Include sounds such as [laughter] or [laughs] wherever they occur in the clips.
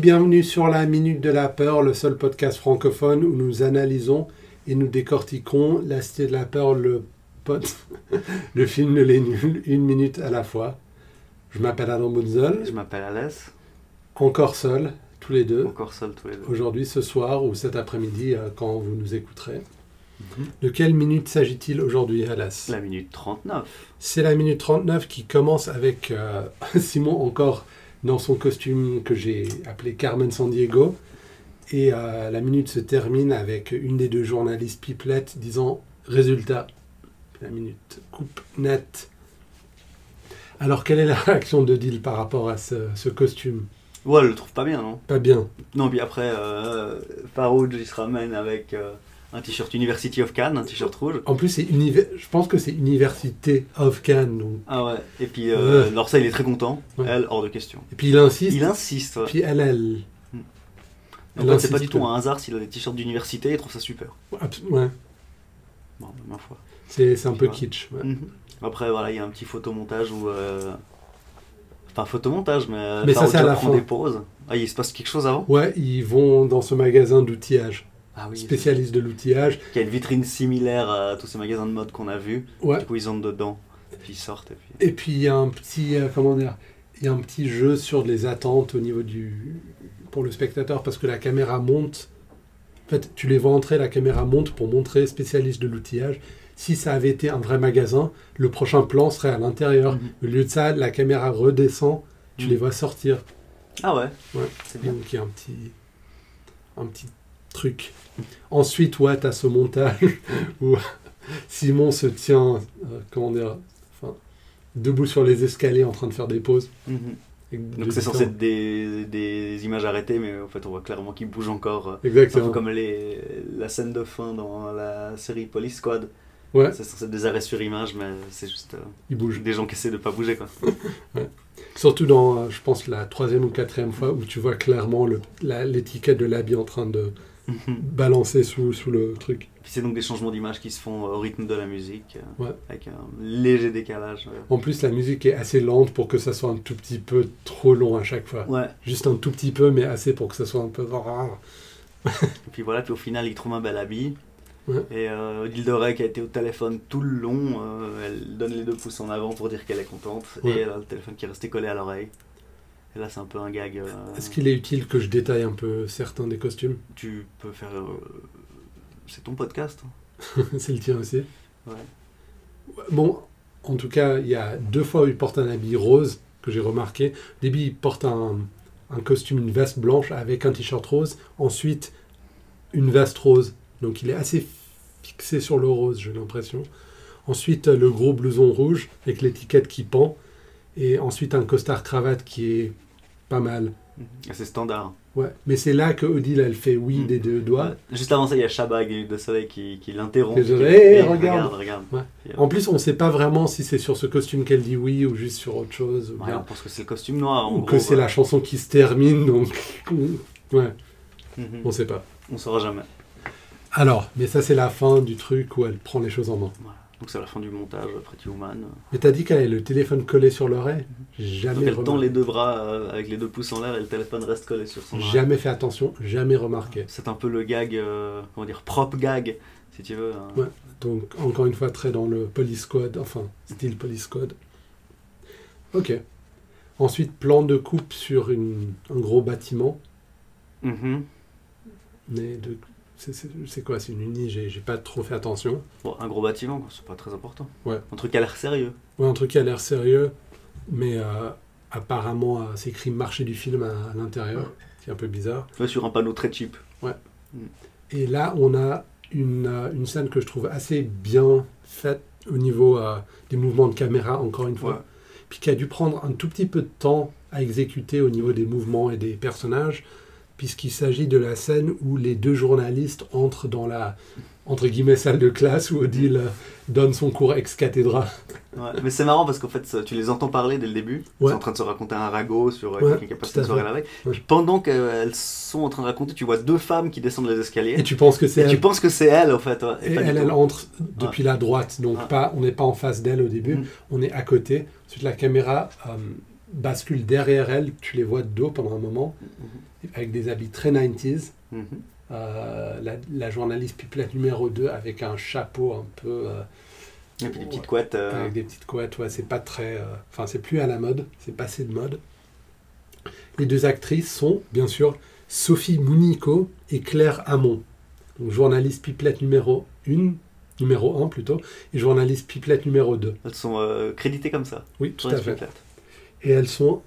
bienvenue sur la Minute de la Peur, le seul podcast francophone où nous analysons et nous décortiquons La Cité de la Peur, le, pod... [laughs] le film de les nuls, une minute à la fois. Je m'appelle Adam Bunzel, Je m'appelle Alès, encore seul, tous les deux, encore seul tous les deux. aujourd'hui, ce soir ou cet après-midi, euh, quand vous nous écouterez. Mhm. De quelle minute s'agit-il aujourd'hui, Alas La minute 39. C'est la minute 39 qui commence avec euh, [laughs] Simon encore dans son costume que j'ai appelé Carmen San Diego. Et euh, la minute se termine avec une des deux journalistes pipelettes disant résultat. La minute coupe net. Alors quelle est la réaction de Deal par rapport à ce, ce costume? Ouais, elle le trouve pas bien, non? Pas bien. Non, puis après, euh, Farouk, il se ramène avec euh, un t-shirt University of Cannes, un t-shirt rouge. En plus, c'est je pense que c'est Université of Cannes. donc. Ah ouais, et puis euh, Ouais. alors ça, il est très content. Ouais. Elle, hors de question. Et puis il insiste. Il insiste, ouais. Puis elle, elle. En elle fait, c'est pas du tout un hasard s'il a des t-shirts d'université, il trouve ça super. Ouais, Bon, ma foi. c'est un peu kitsch. Mhm. Après, voilà, il y a un petit photomontage où. euh, Enfin, photomontage, mais. Mais ça, c'est à la fin. des pauses. Ah, il se passe quelque chose avant? Ouais, ils vont dans ce magasin d'outillage, Ah oui. spécialiste de l'outillage. Il y a une vitrine similaire à tous ces magasins de mode qu'on a vus. Ouais. Du coup, ils entrent dedans, puis ils sortent. Et puis... Et puis il y a un petit, euh, comment dire, il y a un petit jeu sur les attentes au niveau du, pour le spectateur parce que la caméra monte. En fait, tu les vois entrer, la caméra monte pour montrer spécialiste de l'outillage. Si ça avait été un vrai magasin, le prochain plan serait à l'intérieur. Mhm. Au lieu de ça, la caméra redescend, tu Mhm. les vois sortir. Ah ouais, Ouais. c'est bien. Donc il y a un petit, un petit truc. Ensuite, ouais, tu as ce montage [laughs] où Simon se tient, euh, comment dire, enfin, debout sur les escaliers en train de faire des pauses. Mhm. Donc c'est censé être des, des images arrêtées, mais en fait on voit clairement qu'il bouge encore. C'est un Exactement. peu comme les, la scène de fin dans la série Police Squad. Ouais, C'est censé être des arrêts sur image, mais c'est juste euh, il bouge. des gens qui essaient de pas bouger. Quoi. [laughs] Surtout dans, euh, je pense, la troisième ou quatrième fois où tu vois clairement l'étiquette de l'habit en train de balancer sous, sous le truc. Puis c'est donc des changements d'image qui se font au rythme de la musique, euh, Ouais. avec un léger décalage. euh. En plus, la musique est assez lente pour que ça soit un tout petit peu trop long à chaque fois. Ouais, Juste un tout petit peu, mais assez pour que ça soit un peu... [laughs] et puis voilà, puis au final il trouve un bel habit. Ouais. Et euh, Odile Doré qui a été au téléphone tout le long, euh, elle donne les deux pouces en avant pour dire qu'elle est contente. Ouais. Et elle a le téléphone qui est resté collé à l'oreille. Et là c'est un peu un gag. euh, Est-ce qu'il est utile que je détaille un peu certains des costumes? Tu peux faire... euh, C'est ton podcast. hein. [laughs] C'est le tien aussi. Ouais. Bon, en tout cas, il y a deux fois où il porte un habit rose que j'ai remarqué. Au début, il porte un, un costume, une veste blanche avec un t-shirt rose. Ensuite, une veste rose. Donc, il est assez fixé sur le rose, j'ai l'impression. Ensuite, le gros blouson rouge avec l'étiquette qui pend. Et ensuite, un costard cravate qui est pas mal. C'est standard. Ouais. Mais c'est là que Odile, elle fait oui Mm. des deux doigts. Juste avant ça, il y a Shabag et de Soleil qui, qui l'interrompt. Qui- Hey, regarde. regarde, regarde. Ouais. Et, En plus, on ne sait pas vraiment si c'est sur ce costume qu'elle dit oui ou juste sur autre chose. Ou ouais, bien- on pense que c'est le costume noir. En ou gros, que c'est la chanson qui se termine, donc [laughs] ouais, Mhm. on sait pas. On saura jamais. Alors, mais ça c'est la fin du truc où elle prend les choses en main. Voilà. Donc c'est la fin du montage Pretty Woman. Mais t'as dit qu'elle avait le téléphone collé sur l'oreille J'ai Donc Jamais, elle tend les deux bras euh, avec les deux pouces en l'air et le téléphone reste collé sur son oreille. jamais fait attention, jamais remarqué. C'est un peu le gag, euh, comment dire, propre gag, si tu veux. hein. Ouais. Donc encore une fois très dans le police code, enfin style police code. Ok. Ensuite plan de coupe sur une- un gros bâtiment. Mhm. Mais de, c'est- quoi C'est une uni J'ai pas trop fait attention. Bon, un gros bâtiment, c'est pas très important. Ouais. Un truc qui a l'air sérieux. Ouais, un truc qui a l'air sérieux, mais euh, apparemment euh, c'est écrit marché du film à, à l'intérieur, c'est un peu bizarre. Ouais, sur un panneau très cheap. Et là, on a une, euh, une scène que je trouve assez bien faite au niveau euh, des mouvements de caméra, encore une fois, Ouais. puis qui a dû prendre un tout petit peu de temps à exécuter au niveau des mouvements et des personnages, puisqu'il s'agit de la scène où les deux journalistes entrent dans la entre guillemets salle de classe où Odile donne son cours ex cathedra. Ouais, Mais c'est marrant parce qu'en fait, tu les entends parler dès le début. Ils Ouais. sont en train de se raconter un ragot sur euh, Ouais, quelqu'un qui a passé une soirée la veille. Puis pendant qu'elles sont en train de raconter, tu vois deux femmes qui descendent les escaliers. Et tu penses que c'est Et tu elle penses que c'est elle, en fait. ouais, Et elle, elle entre depuis la droite, donc pas, on n'est pas en face d'elle au début, Mm. on est à côté. Ensuite, la caméra euh, basculent derrière elle, tu les vois de dos pendant un moment, Mhm. avec des habits très 90s. Mhm. Euh, la, la journaliste Pipelette numéro 2 avec un chapeau un peu euh, Et puis des petites couettes. euh, avec des petites couettes, ouais, c'est pas très. euh, Enfin, c'est plus à la mode, c'est passé de mode. Les deux actrices sont, bien sûr, Sophie Mounico et Claire Hamon. Donc, journaliste Pipelette numéro 1, numéro 1 plutôt, et journaliste Pipelette numéro 2. Elles sont euh, créditées comme ça. Oui, tout à fait. spectacles. Et elles sont.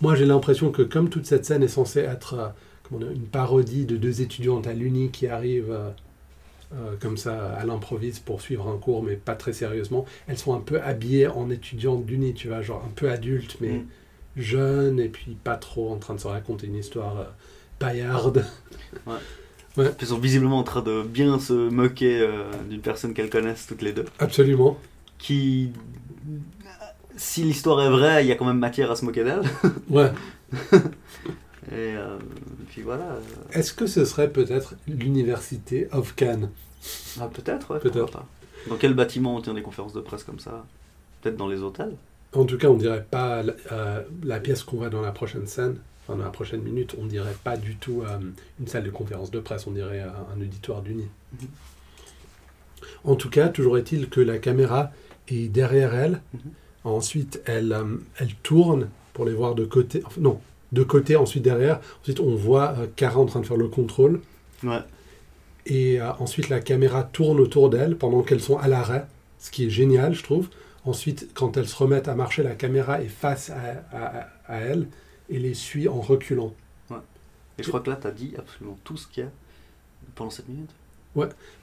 Moi, j'ai l'impression que comme toute cette scène est censée être euh, comment une parodie de deux étudiantes à l'Uni qui arrivent euh, euh, comme ça à l'improviste pour suivre un cours, mais pas très sérieusement, elles sont un peu habillées en étudiantes d'Uni, tu vois, genre un peu adultes, mais Mm. jeunes, et puis pas trop en train de se raconter une histoire paillarde. [laughs] Puis Elles sont visiblement en train de bien se moquer euh, d'une personne qu'elles connaissent toutes les deux. Absolument. Qui. Si l'histoire est vraie, il y a quand même matière à se moquer d'elle. [laughs] Ouais. [laughs] Et euh, puis voilà. euh, Est-ce que ce serait peut-être l'université of Cannes? Ah, peut-être, ouais, Peut-être. pas. Dans quel bâtiment on tient des conférences de presse comme ça? Peut-être dans les hôtels? En tout cas, on dirait pas la, euh, la pièce qu'on voit dans la prochaine scène, enfin dans la prochaine minute, on dirait pas du tout euh, une salle de conférence de presse, on dirait un auditoire d'uni. Mhm. En tout cas, toujours est-il que la caméra est derrière elle. Mhm. Ensuite, elle, euh, elle tourne pour les voir de côté. enfin, non, de côté, ensuite derrière. Ensuite, on voit euh, Cara en train de faire le contrôle. Ouais. Et euh, ensuite, la caméra tourne autour d'elles pendant qu'elles sont à l'arrêt, ce qui est génial, je trouve. Ensuite, quand elles se remettent à marcher, la caméra est face à, à, à elles et les suit en reculant. Et je crois que là, tu as dit absolument tout ce qu'il y a pendant cette minute.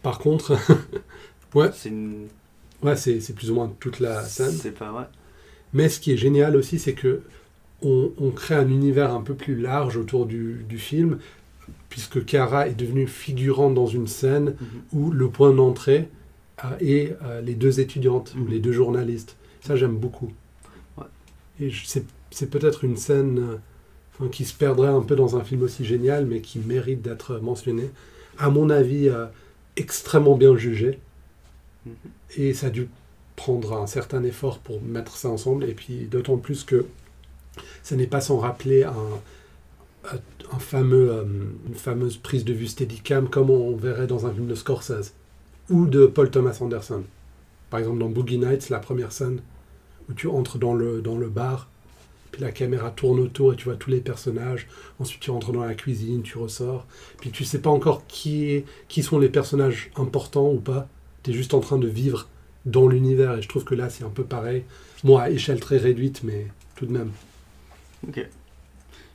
Par contre, [laughs] ouais, C'est une. Ouais c'est plus ou moins toute la scène. C'est pas ouais. Mais ce qui est génial aussi, c'est que on, on crée un univers un peu plus large autour du, du film, puisque Cara est devenue figurante dans une scène Mhm. où le point d'entrée euh, est euh, les deux étudiantes, ou Mhm. les deux journalistes. Ça, j'aime beaucoup. Ouais. Et c'est peut-être une scène euh, enfin, qui se perdrait un peu dans un film aussi génial, mais qui mérite d'être mentionnée. À mon avis, extrêmement bien Et ça a dû prendre un certain effort pour mettre ça ensemble. Et puis d'autant plus que ce n'est pas sans rappeler un, euh, une fameuse prise de vue Steadicam comme on verrait dans un film de Scorsese ou de Paul Thomas Anderson. Par exemple dans Boogie Nights, la première scène où tu entres dans le, bar, puis la caméra tourne autour et tu vois tous les personnages. Ensuite tu entres dans la cuisine, tu ressors. Puis tu sais pas encore qui sont les personnages importants ou pas. Tu es juste en train de vivre dans l'univers et je trouve que là c'est un peu pareil. Moi à échelle très réduite mais tout de même. Ok.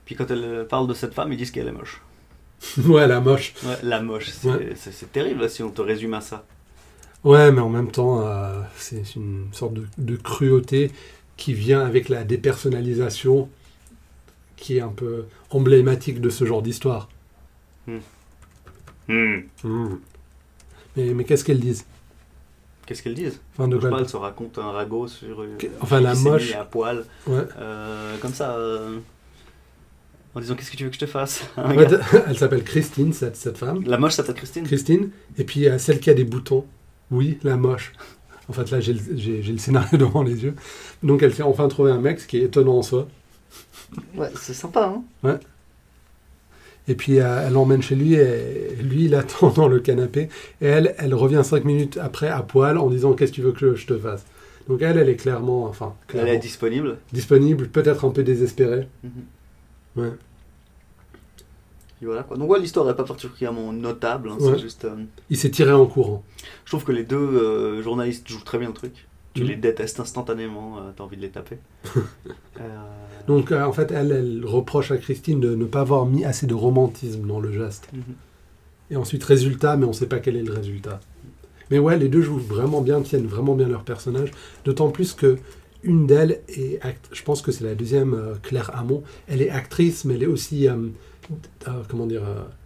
Puis quand elle parle de cette femme, ils disent qu'elle est moche. [laughs] ouais la moche. Ouais, la moche, c'est Ouais. terrible là, si on te résume à ça. Ouais, mais en même temps, euh, c'est une sorte de, de cruauté qui vient avec la dépersonnalisation qui est un peu emblématique de ce genre d'histoire. Hmm. Mais, mais qu'est-ce qu'elles disent? Qu'est-ce qu'elles disent enfin, de elle se raconte un ragot sur une Que- enfin, la moche- à poil, Ouais. euh, comme ça, euh, en disant qu'est-ce que tu veux que je te fasse [laughs] Ouais, [laughs] elle s'appelle Christine, cette, cette femme. La moche s'appelle Christine Christine. Et puis celle qui a des boutons. Oui, la moche. En fait, là, j'ai le, j'ai- j'ai le scénario [laughs] devant les yeux. Donc, elle s'est enfin trouvé un mec, ce qui est étonnant en soi. Ouais, c'est sympa, hein Et puis euh, elle l'emmène chez lui et lui il [laughs] attend dans le canapé et elle elle revient cinq minutes après à poil en disant qu'est-ce que tu veux que je te fasse? Donc elle elle est clairement enfin Elle est disponible? disponible, peut-être un peu désespérée. Mhm. Ouais. Et voilà quoi. Donc ouais, l'histoire n'est pas particulièrement notable, hein, Ouais. juste... euh, Il s'est tiré en courant. Je trouve que les deux euh, journalistes jouent très bien le truc. Tu Mhm. les détestes instantanément, euh, t'as envie de les taper. [laughs] Euh, Donc euh, en fait elle elle reproche à Christine de ne pas avoir mis assez de romantisme dans le geste. mhm. Et ensuite résultat mais on sait pas quel est le résultat. Mais ouais les deux jouent vraiment bien, tiennent vraiment bien leur personnage. D'autant plus que une d'elles est, act- je pense que c'est la deuxième, euh, Claire Hamon, elle est actrice, mais elle est aussi, euh, euh, comment dire,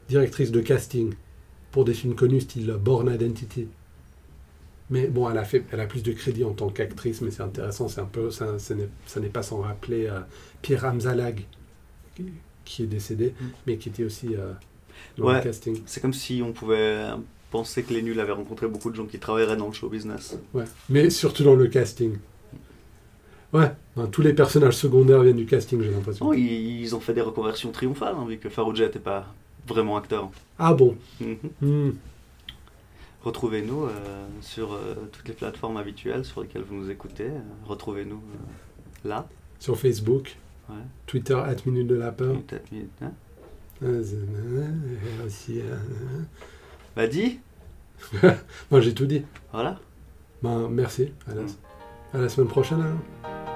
directrice de casting pour des films connus style Born Identity. Mais bon, elle a, fait, elle a plus de crédit en tant qu'actrice, mais c'est intéressant, c'est un peu, ça, ça n'est pas sans rappeler euh, Pierre Hamzalag, qui, est décédé, Mm. mais qui était aussi euh, dans Ouais. le casting. C'est comme si on pouvait penser que les nuls avaient rencontré beaucoup de gens qui travailleraient dans le show business. Ouais. Mais surtout dans le casting. Ouais, ben, tous les personnages secondaires viennent du casting, j'ai l'impression. Oh, ils, ils ont fait des reconversions triomphales, hein, vu que Farouja n'était pas vraiment acteur. Ah bon? Mhm. Hmm. Retrouvez-nous euh, sur euh, toutes les plateformes habituelles sur lesquelles vous nous écoutez. Retrouvez-nous euh, là. Sur Facebook, Ouais. Twitter, at Minute de Lapin. Minute, hein. Bah dis, [laughs] Moi j'ai tout dit. voilà. Ben, merci, à la, Mm. à la semaine prochaine alors.